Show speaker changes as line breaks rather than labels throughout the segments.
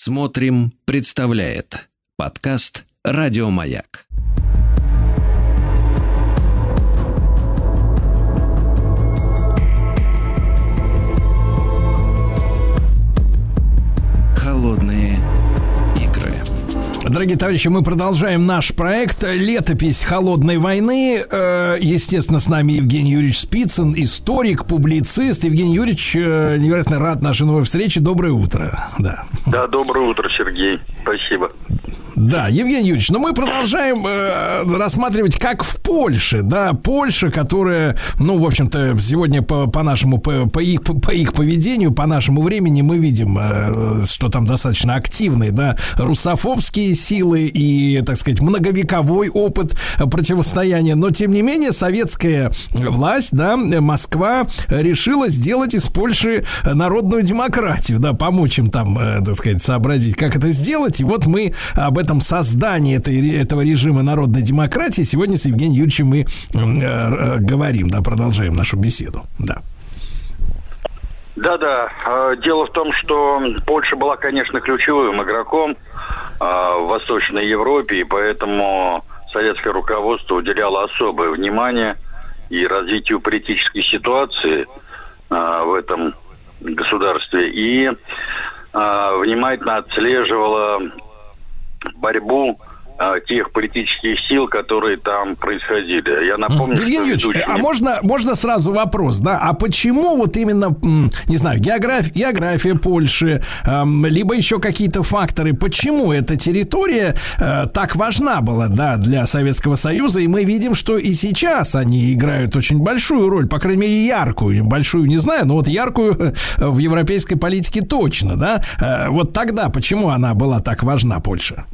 Смотрим, представляет подкаст Радиомаяк. Холодные игры.
Дорогие товарищи, мы продолжаем наш проект «Летопись холодной войны». Э, естественно, с нами Евгений Юрьевич Спицын, историк, публицист. Евгений Юрьевич, э, невероятно рад нашей новой встрече. Доброе утро.
Да, да доброе утро, Сергей. Спасибо.
Да, Евгений Юрьевич, но мы продолжаем э, рассматривать, как в Польше, да, Польша, которая, ну, в общем-то, сегодня по, по нашему, по, по, их, по их поведению, по нашему времени мы видим, э, что там достаточно активные, да, русофобские силы и, так сказать, многовековой опыт противостояния, но, тем не менее, советская власть, да, Москва решила сделать из Польши народную демократию, да, помочь им там, э, так сказать, сообразить, как это сделать, и вот мы об этом этом создании этой, этого режима народной демократии сегодня с Евгением Юрьевичем мы э, э, говорим, да, продолжаем нашу беседу. Да.
Да-да. А, дело в том, что Польша была, конечно, ключевым игроком а, в Восточной Европе, и поэтому советское руководство уделяло особое внимание и развитию политической ситуации а, в этом государстве и внимательно отслеживала борьбу тех политических сил, которые там происходили. Я напомню,
Евгений что ведущий... а можно, можно сразу вопрос, да? А почему вот именно, не знаю, география, география Польши, эм, либо еще какие-то факторы, почему эта территория э, так важна была, да, для Советского Союза? И мы видим, что и сейчас они играют очень большую роль, по крайней мере, яркую, большую не знаю, но вот яркую в европейской политике точно, да? Э, вот тогда почему она была так важна, Польша?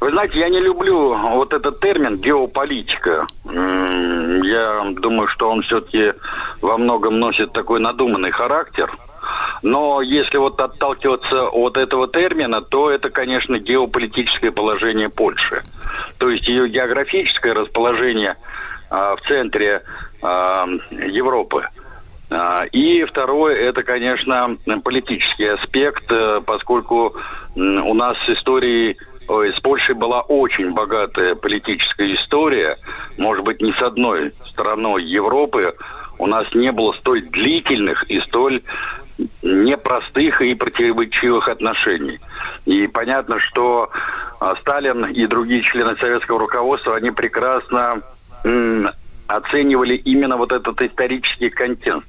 Вы знаете, я не люблю вот этот термин геополитика. Я думаю, что он все-таки во многом носит такой надуманный характер. Но если вот отталкиваться от этого термина, то это, конечно, геополитическое положение Польши. То есть ее географическое расположение а, в центре а, Европы. А, и второе, это, конечно, политический аспект, э, поскольку у нас с историей Ой, с Польшей была очень богатая политическая история. Может быть, ни с одной страной Европы у нас не было столь длительных и столь непростых и противоречивых отношений. И понятно, что а, Сталин и другие члены советского руководства, они прекрасно оценивали именно вот этот исторический контекст.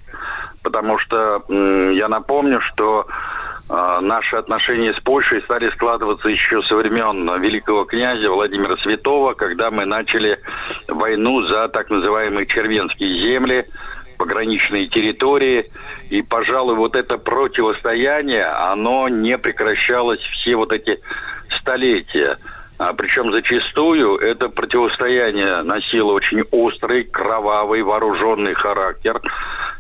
Потому что я напомню, что а, наши отношения с Польшей стали складываться еще со времен великого князя Владимира Святого, когда мы начали войну за так называемые червенские земли, пограничные территории. И, пожалуй, вот это противостояние, оно не прекращалось все вот эти столетия. А, причем зачастую это противостояние носило очень острый, кровавый, вооруженный характер.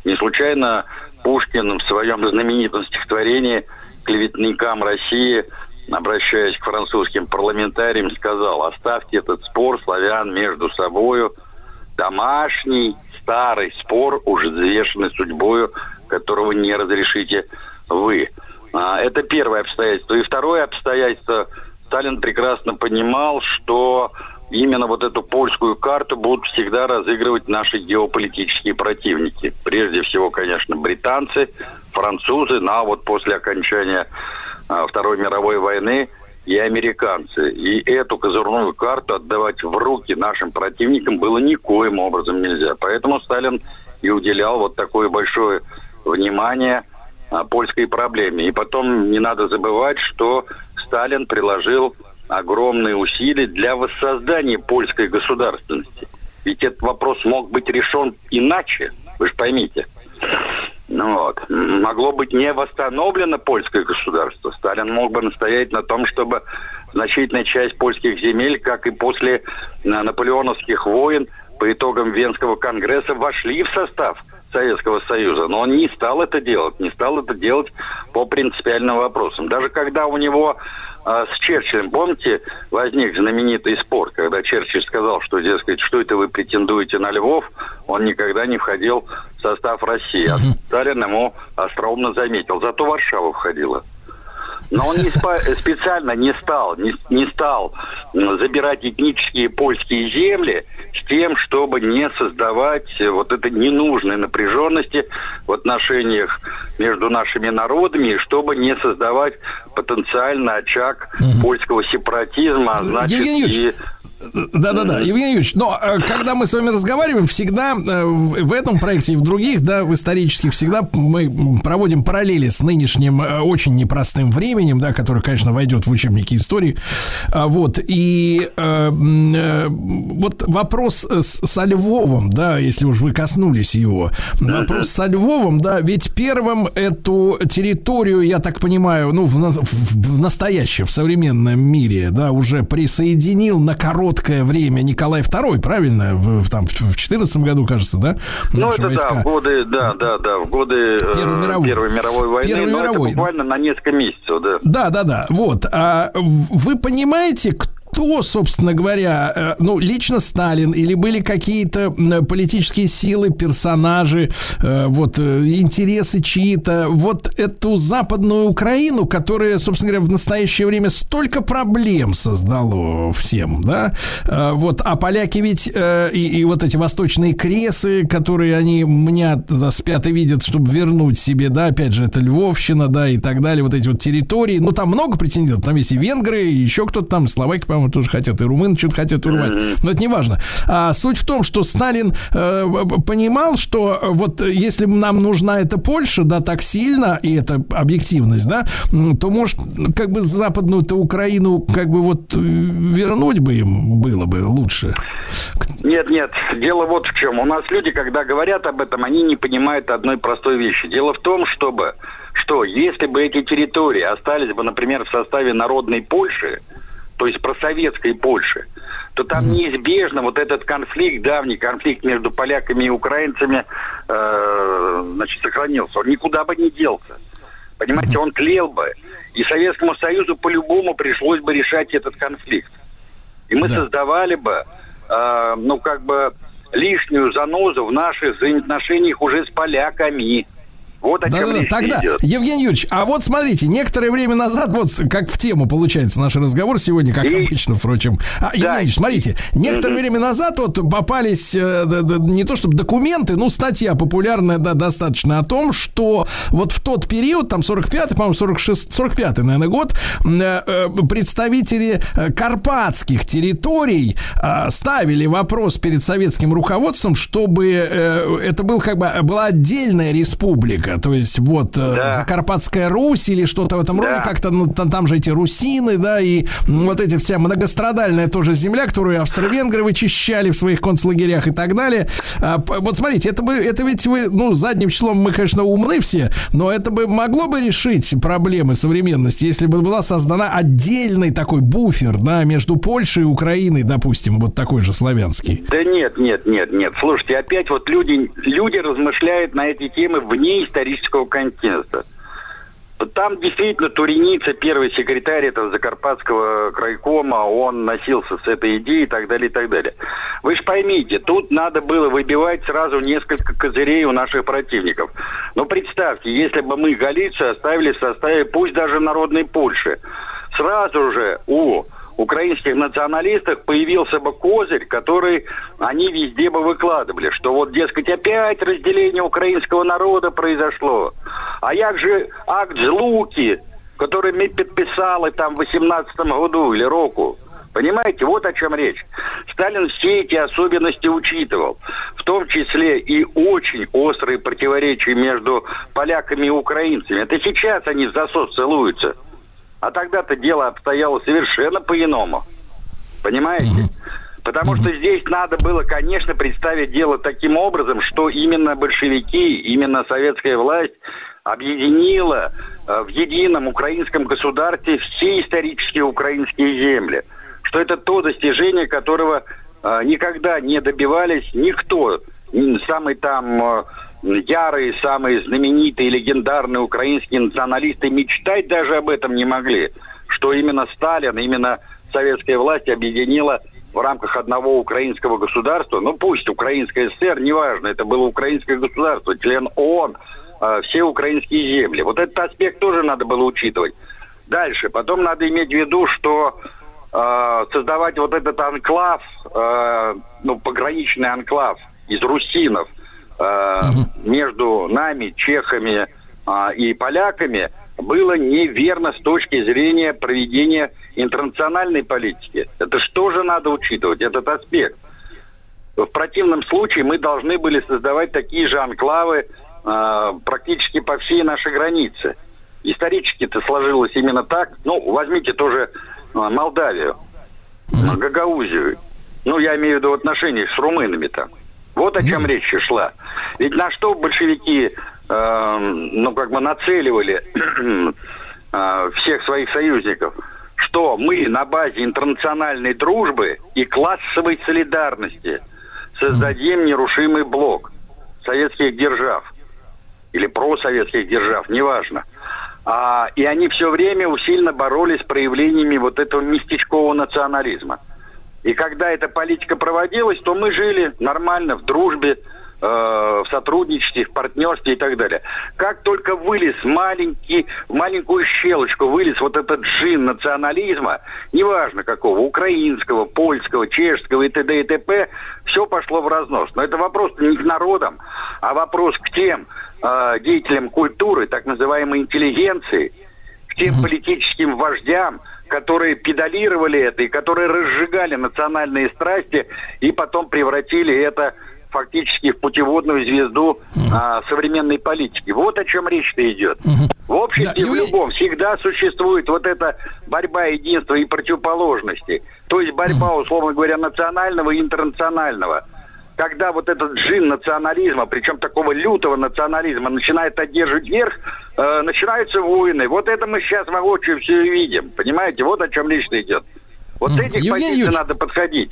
Не случайно Пушкин в своем знаменитом стихотворении клеветникам России, обращаясь к французским парламентариям, сказал, оставьте этот спор славян между собою, домашний старый спор, уже взвешенный судьбою, которого не разрешите вы. А, это первое обстоятельство. И второе обстоятельство, Сталин прекрасно понимал, что именно вот эту польскую карту будут всегда разыгрывать наши геополитические противники. Прежде всего, конечно, британцы, французы, ну а вот после окончания а, Второй мировой войны и американцы. И эту козырную карту отдавать в руки нашим противникам было никоим образом нельзя. Поэтому Сталин и уделял вот такое большое внимание а, польской проблеме. И потом не надо забывать, что Сталин приложил огромные усилия для воссоздания польской государственности. Ведь этот вопрос мог быть решен иначе, вы же поймите. Ну вот. Могло быть не восстановлено польское государство. Сталин мог бы настоять на том, чтобы значительная часть польских земель, как и после наполеоновских войн, по итогам Венского конгресса вошли в состав Советского Союза. Но он не стал это делать, не стал это делать по принципиальным вопросам. Даже когда у него а с Черчиллем, помните, возник знаменитый спор, когда Черчилль сказал, что, дескать, что это вы претендуете на Львов, он никогда не входил в состав России. А Сталин ему остроумно заметил, зато Варшава входила. Но он не специально не стал, не, не стал забирать этнические польские земли с тем, чтобы не создавать вот этой ненужной напряженности в отношениях между нашими народами, чтобы не создавать потенциально очаг угу. польского сепаратизма, значит,
Евгений и да-да-да, Евгений Юрьевич, но э, когда мы с вами разговариваем, всегда э, в этом проекте и в других, да, в исторических, всегда мы проводим параллели с нынешним э, очень непростым временем, да, которое, конечно, войдет в учебники истории. А, вот, и вот вопрос со Львовом, да, если уж вы коснулись его, вопрос со Львовом, да, ведь первым эту территорию, я так понимаю, ну, в, в, в настоящем, в современном мире, да, уже присоединил на короткое короткое время Николай II, правильно? В, там, в 14 году, кажется, да?
Ну, это войска. да, в годы, да, да, да, в годы э, Первой мировой, Первой мировой войны. Первой мировой. Буквально на несколько месяцев, да.
Да, да, да. Вот. А вы понимаете, кто кто, собственно говоря, э, ну, лично Сталин или были какие-то политические силы, персонажи, э, вот, э, интересы чьи-то, вот эту западную Украину, которая, собственно говоря, в настоящее время столько проблем создало всем, да, вот, а поляки ведь и, и вот эти восточные кресы, которые они меня спят и видят, чтобы вернуть себе, да, опять же, это Львовщина, да, и так далее, вот эти вот территории, ну, там много претендентов, там есть и венгры, и еще кто-то там, словаки, по-моему, по-моему, тоже хотят, и румыны что-то хотят урвать. Но это не важно. А суть в том, что Сталин э, понимал, что э, вот если нам нужна эта Польша, да, так сильно, и это объективность, да, то, может, как бы западную-то Украину как бы вот э, вернуть бы им было бы лучше.
Нет, нет, дело вот в чем. У нас люди, когда говорят об этом, они не понимают одной простой вещи. Дело в том, чтобы что если бы эти территории остались бы, например, в составе народной Польши, то есть про советской Польши, то там неизбежно вот этот конфликт, давний конфликт между поляками и украинцами, э, значит, сохранился. Он никуда бы не делся. Понимаете, он тлел бы. И Советскому Союзу по-любому пришлось бы решать этот конфликт. И мы да. создавали бы, э, ну, как бы, лишнюю занозу в наших взаимоотношениях уже с поляками. Вот о да, чем да, речь
Тогда, идет. Евгений Юрьевич, а вот смотрите, некоторое время назад, вот как в тему получается наш разговор сегодня, как И... обычно, впрочем. А, да. Евгений Юрьевич, смотрите, некоторое mm время назад вот попались э, да, да, не то чтобы документы, ну, статья популярная да, достаточно о том, что вот в тот период, там 45-й, по-моему, 46, 45-й, наверное, год, э, э, представители э, карпатских территорий э, ставили вопрос перед советским руководством, чтобы э, это был как бы была отдельная республика, Америка. То есть вот э, да. Закарпатская Русь или что-то в этом да. роде, как-то ну, там, там же эти русины, да, и вот эти вся многострадальная тоже земля, которую австро-венгры вычищали в своих концлагерях и так далее. А, вот смотрите, это бы, это ведь вы, ну, задним числом мы, конечно, умны все, но это бы могло бы решить проблемы современности, если бы была создана отдельный такой буфер, да, между Польшей и Украиной, допустим, вот такой же славянский.
Да нет, нет, нет, нет. Слушайте, опять вот люди, люди размышляют на эти темы вне исторического контекста. Там действительно Туреница, первый секретарь этого Закарпатского крайкома, он носился с этой идеей и так далее, и так далее. Вы же поймите, тут надо было выбивать сразу несколько козырей у наших противников. Но представьте, если бы мы Галицию оставили в составе, пусть даже народной Польши, сразу же у украинских националистах появился бы козырь, который они везде бы выкладывали, что вот, дескать, опять разделение украинского народа произошло. А як же акт Злуки, который мы подписали там в 18 году или року? Понимаете, вот о чем речь. Сталин все эти особенности учитывал, в том числе и очень острые противоречия между поляками и украинцами. Это сейчас они в засос целуются – а тогда-то дело обстояло совершенно по-иному. Понимаете? Потому что здесь надо было, конечно, представить дело таким образом, что именно большевики, именно советская власть объединила э, в едином украинском государстве все исторические украинские земли. Что это то достижение, которого э, никогда не добивались никто. Самый там э, ярые, самые знаменитые, легендарные украинские националисты мечтать даже об этом не могли, что именно Сталин, именно советская власть объединила в рамках одного украинского государства, ну пусть Украинская ССР, неважно, это было украинское государство, член ООН, э, все украинские земли. Вот этот аспект тоже надо было учитывать. Дальше. Потом надо иметь в виду, что э, создавать вот этот анклав, э, ну, пограничный анклав из русинов. Между нами, чехами э, и поляками, было неверно с точки зрения проведения интернациональной политики. Это что же надо учитывать, этот аспект? В противном случае мы должны были создавать такие же анклавы э, практически по всей нашей границе. Исторически это сложилось именно так. Ну, возьмите тоже э, Молдавию, э, Гагаузию. Ну, я имею в виду в отношениях с румынами там. Вот о чем речь шла. Ведь на что большевики, э, ну, как бы нацеливали э, всех своих союзников? Что мы на базе интернациональной дружбы и классовой солидарности – создадим нерушимый блок советских держав или просоветских держав, неважно. А, и они все время усиленно боролись с проявлениями вот этого местечкового национализма. И когда эта политика проводилась, то мы жили нормально, в дружбе, Э, в сотрудничестве, в партнерстве и так далее. Как только вылез маленький, в маленькую щелочку вылез вот этот джин национализма, неважно какого, украинского, польского, чешского и т.д. и т.п., все пошло в разнос. Но это вопрос не к народам, а вопрос к тем э, деятелям культуры, так называемой интеллигенции, к тем политическим вождям, которые педалировали это и которые разжигали национальные страсти и потом превратили это фактически в путеводную звезду а, современной политики. Вот о чем речь-то идет. В обществе, да, в любом, всегда существует вот эта борьба единства и противоположности. То есть борьба, условно говоря, национального и интернационального. Когда вот этот джин национализма, причем такого лютого национализма, начинает одерживать верх, э, начинаются войны. Вот это мы сейчас воочию все видим. Понимаете, вот о чем речь идет. Вот mm. этих Евгений позиций Юрьевич... надо подходить.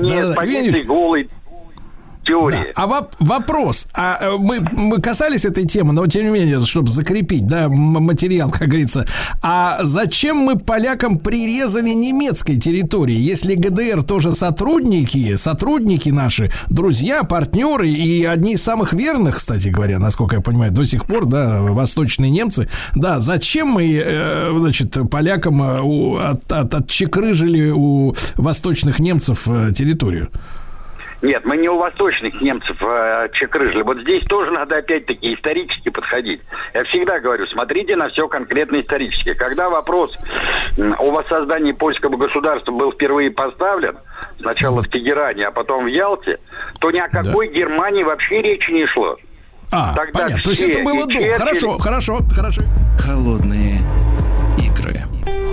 Не да, позиции голой
теории. Да. А воп- вопрос, а э, мы, мы касались этой темы, но тем не менее, чтобы закрепить, да, материал, как говорится. А зачем мы полякам прирезали немецкой территории, если ГДР тоже сотрудники, сотрудники наши, друзья, партнеры и одни из самых верных, кстати говоря, насколько я понимаю, до сих пор, да, восточные немцы. Да, зачем мы, э, значит, полякам э, от, от, отчекрыжили у восточных немцев территорию?
Нет, мы не у восточных немцев э, чекрыжили. Вот здесь тоже надо опять-таки исторически подходить. Я всегда говорю, смотрите на все конкретно исторически. Когда вопрос о воссоздании польского государства был впервые поставлен, сначала в Тегеране, а потом в Ялте, то ни о какой да. Германии вообще речи не шло.
А, Тогда понятно. То есть это было до. Хорошо, хорошо, хорошо.
Холодные.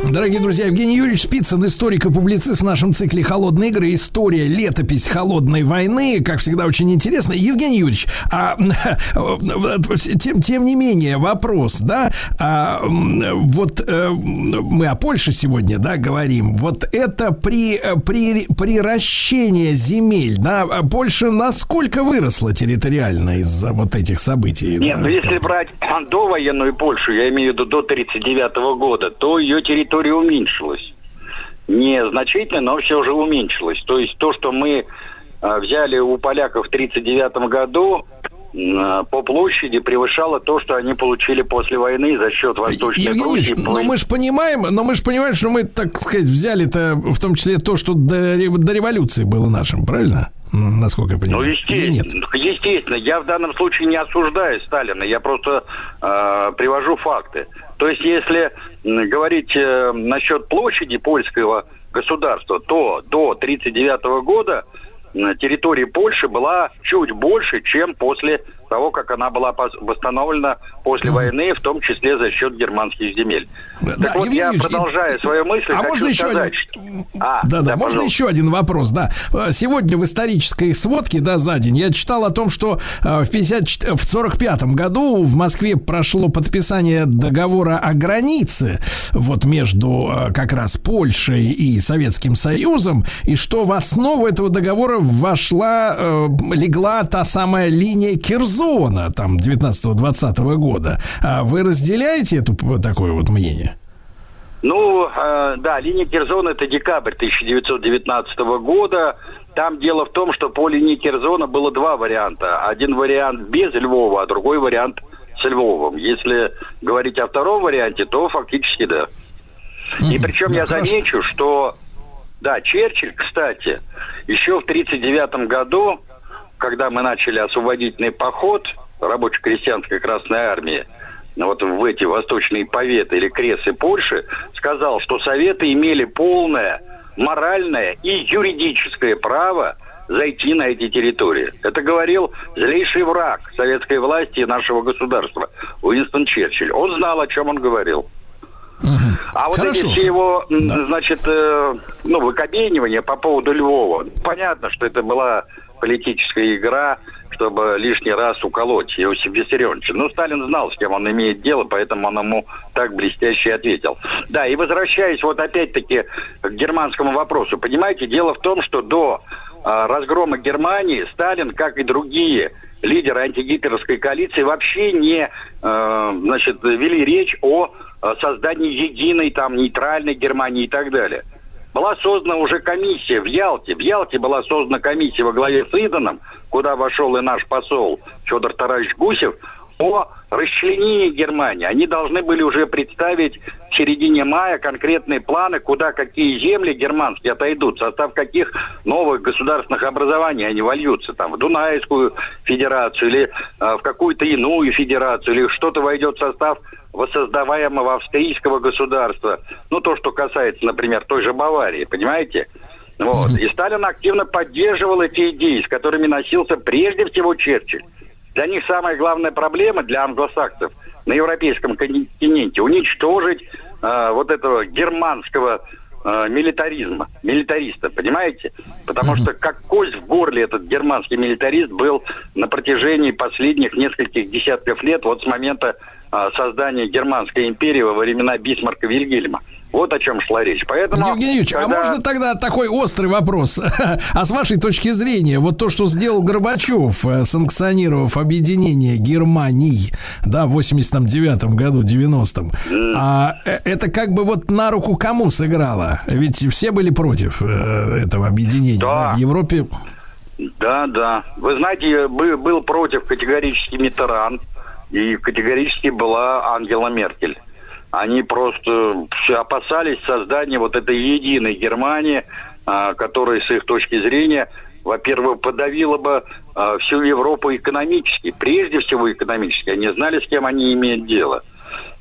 Дорогие друзья, Евгений Юрьевич Спицын, историк и публицист в нашем цикле «Холодные игры». История, летопись холодной войны. Как всегда, очень интересно. Евгений Юрьевич, а, тем, тем не менее, вопрос, да, а, вот а, мы о Польше сегодня, да, говорим. Вот это при, при, приращение земель, да, Польша насколько выросла территориально из-за вот этих событий?
Нет, да? ну если брать довоенную Польшу, я имею в виду до 1939 года, то ее территория уменьшилась. Не значительно, но все же уменьшилась. То есть то, что мы э, взяли у поляков в 1939 году, по площади превышало то, что они получили после войны за счет Восточной
Евгений Пруссии. Но мы же понимаем, но мы же понимаем, что мы, так сказать, взяли-то в том числе то, что до, до революции было нашим, правильно? насколько я понимаю.
Ну, естественно, естественно. Я в данном случае не осуждаю Сталина, я просто э, привожу факты. То есть, если говорить э, насчет площади польского государства, то до 1939 года территория Польши была чуть больше, чем после того, как она была восстановлена после войны, в том числе за счет германских земель. Да, так вот, я продолжаю свою мысль,
а можно еще сказать, один... что... а, да, да, да, можно еще один вопрос, да. Сегодня в исторической сводке, да, за день я читал о том, что э, в 50, в 45 году в Москве прошло подписание договора о границе вот между э, как раз Польшей и Советским Союзом, и что в основу этого договора вошла, э, легла та самая линия Кирзона зона там 19-20 года. А вы разделяете это такое вот мнение?
Ну, э, да, линия Кирзона это декабрь 1919 года. Там дело в том, что по линии Кирзона было два варианта. Один вариант без Львова, а другой вариант с Львовом. Если говорить о втором варианте, то фактически да. И причем я замечу, что, да, Черчилль, кстати, еще в 1939 году, когда мы начали освободительный поход рабоче-крестьянской Красной Армии, вот в эти восточные поветы или кресы Польши, сказал, что Советы имели полное моральное и юридическое право зайти на эти территории. Это говорил злейший враг советской власти и нашего государства Уинстон Черчилль. Он знал, о чем он говорил. А вот Хорошо. эти все его, да. значит, э, ну, выкобенивания по поводу Львова, понятно, что это была политическая игра, чтобы лишний раз уколоть Иосифа Виссарионовича. Но Сталин знал, с кем он имеет дело, поэтому он ему так блестяще ответил. Да, и возвращаясь вот опять-таки к германскому вопросу. Понимаете, дело в том, что до э, разгрома Германии Сталин, как и другие лидеры антигитлеровской коалиции, вообще не э, значит, вели речь о создании единой там нейтральной Германии и так далее была создана уже комиссия в Ялте. В Ялте была создана комиссия во главе с Иданом, куда вошел и наш посол Федор Тараевич Гусев, о расчленении Германии. Они должны были уже представить в середине мая конкретные планы, куда какие земли германские отойдут, в состав каких новых государственных образований они вольются, там, в Дунайскую федерацию или э, в какую-то иную федерацию, или что-то войдет в состав воссоздаваемого австрийского государства. Ну, то, что касается, например, той же Баварии, понимаете? Вот. И Сталин активно поддерживал эти идеи, с которыми носился прежде всего Черчилль. Для них самая главная проблема, для англосаксов, на европейском континенте, уничтожить э, вот этого германского э, милитаризма, милитариста, понимаете? Потому что как кость в горле этот германский милитарист был на протяжении последних нескольких десятков лет, вот с момента создания Германской империи во времена Бисмарка Вильгельма. Вот о чем шла речь. Поэтому,
Евгений Юрьевич, а когда... а можно тогда такой острый вопрос? а с вашей точки зрения, вот то, что сделал Горбачев, э, санкционировав объединение Германии, да, в 89-м году, 90-м, mm. а э, это как бы вот на руку кому сыграло? Ведь все были против э, этого объединения да. Да, в Европе.
Да, да. Вы знаете, был против категорически Митеран, и категорически была Ангела Меркель. Они просто опасались создания вот этой единой Германии, а, которая с их точки зрения, во-первых, подавила бы а, всю Европу экономически, прежде всего экономически. Они знали, с кем они имеют дело.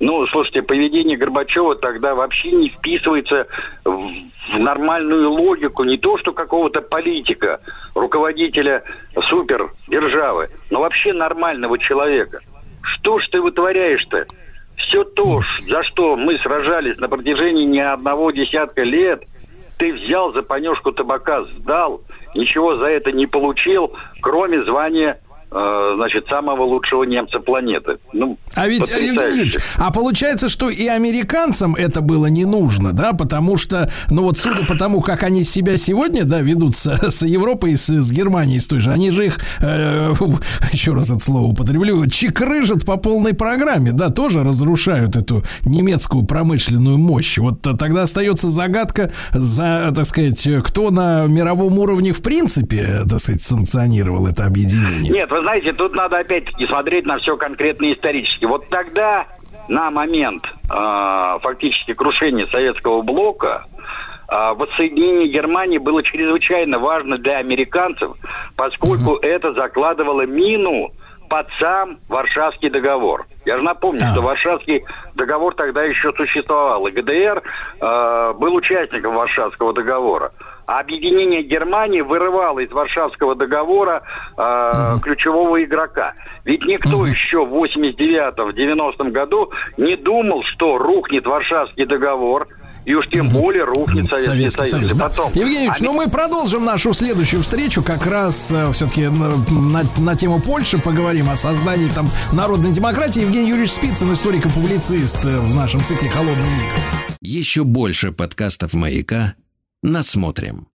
Ну, слушайте, поведение Горбачева тогда вообще не вписывается в, в нормальную логику не то, что какого-то политика, руководителя супердержавы, но вообще нормального человека. Что ж ты вытворяешь-то? все то, за что мы сражались на протяжении не одного десятка лет, ты взял за понюшку табака, сдал, ничего за это не получил, кроме звания значит, самого лучшего немца планеты. Ну,
а ведь, Евгений а получается, что и американцам это было не нужно, да, потому что, ну вот судя по тому, как они себя сегодня, да, ведут с, с Европой, с, с Германией, с той же, они же их, э, еще раз это слово употреблю, чекрыжат по полной программе, да, тоже разрушают эту немецкую промышленную мощь. Вот тогда остается загадка, за, так сказать, кто на мировом уровне в принципе, так сказать, санкционировал это объединение.
Нет, вы знаете, тут надо опять-таки смотреть на все конкретно исторически. Вот тогда, на момент э, фактически крушения советского блока, э, воссоединение Германии было чрезвычайно важно для американцев, поскольку mm-hmm. это закладывало мину под сам Варшавский договор. Я же напомню, а. что Варшавский договор тогда еще существовал, и ГДР э, был участником Варшавского договора. А объединение Германии вырывало из Варшавского договора э, угу. ключевого игрока. Ведь никто угу. еще в 89-м, 90-м году не думал, что рухнет Варшавский договор, и уж тем более рухнет Советский, Советский Союз. Союз.
Да. Потом, Евгений Ильич, они... ну мы продолжим нашу следующую встречу, как раз э, все-таки на, на, на тему Польши поговорим о создании там народной демократии. Евгений Юрьевич Спицын, историк и публицист э, в нашем цикле «Холодные игры».
Еще больше подкастов «Маяка» насмотрим.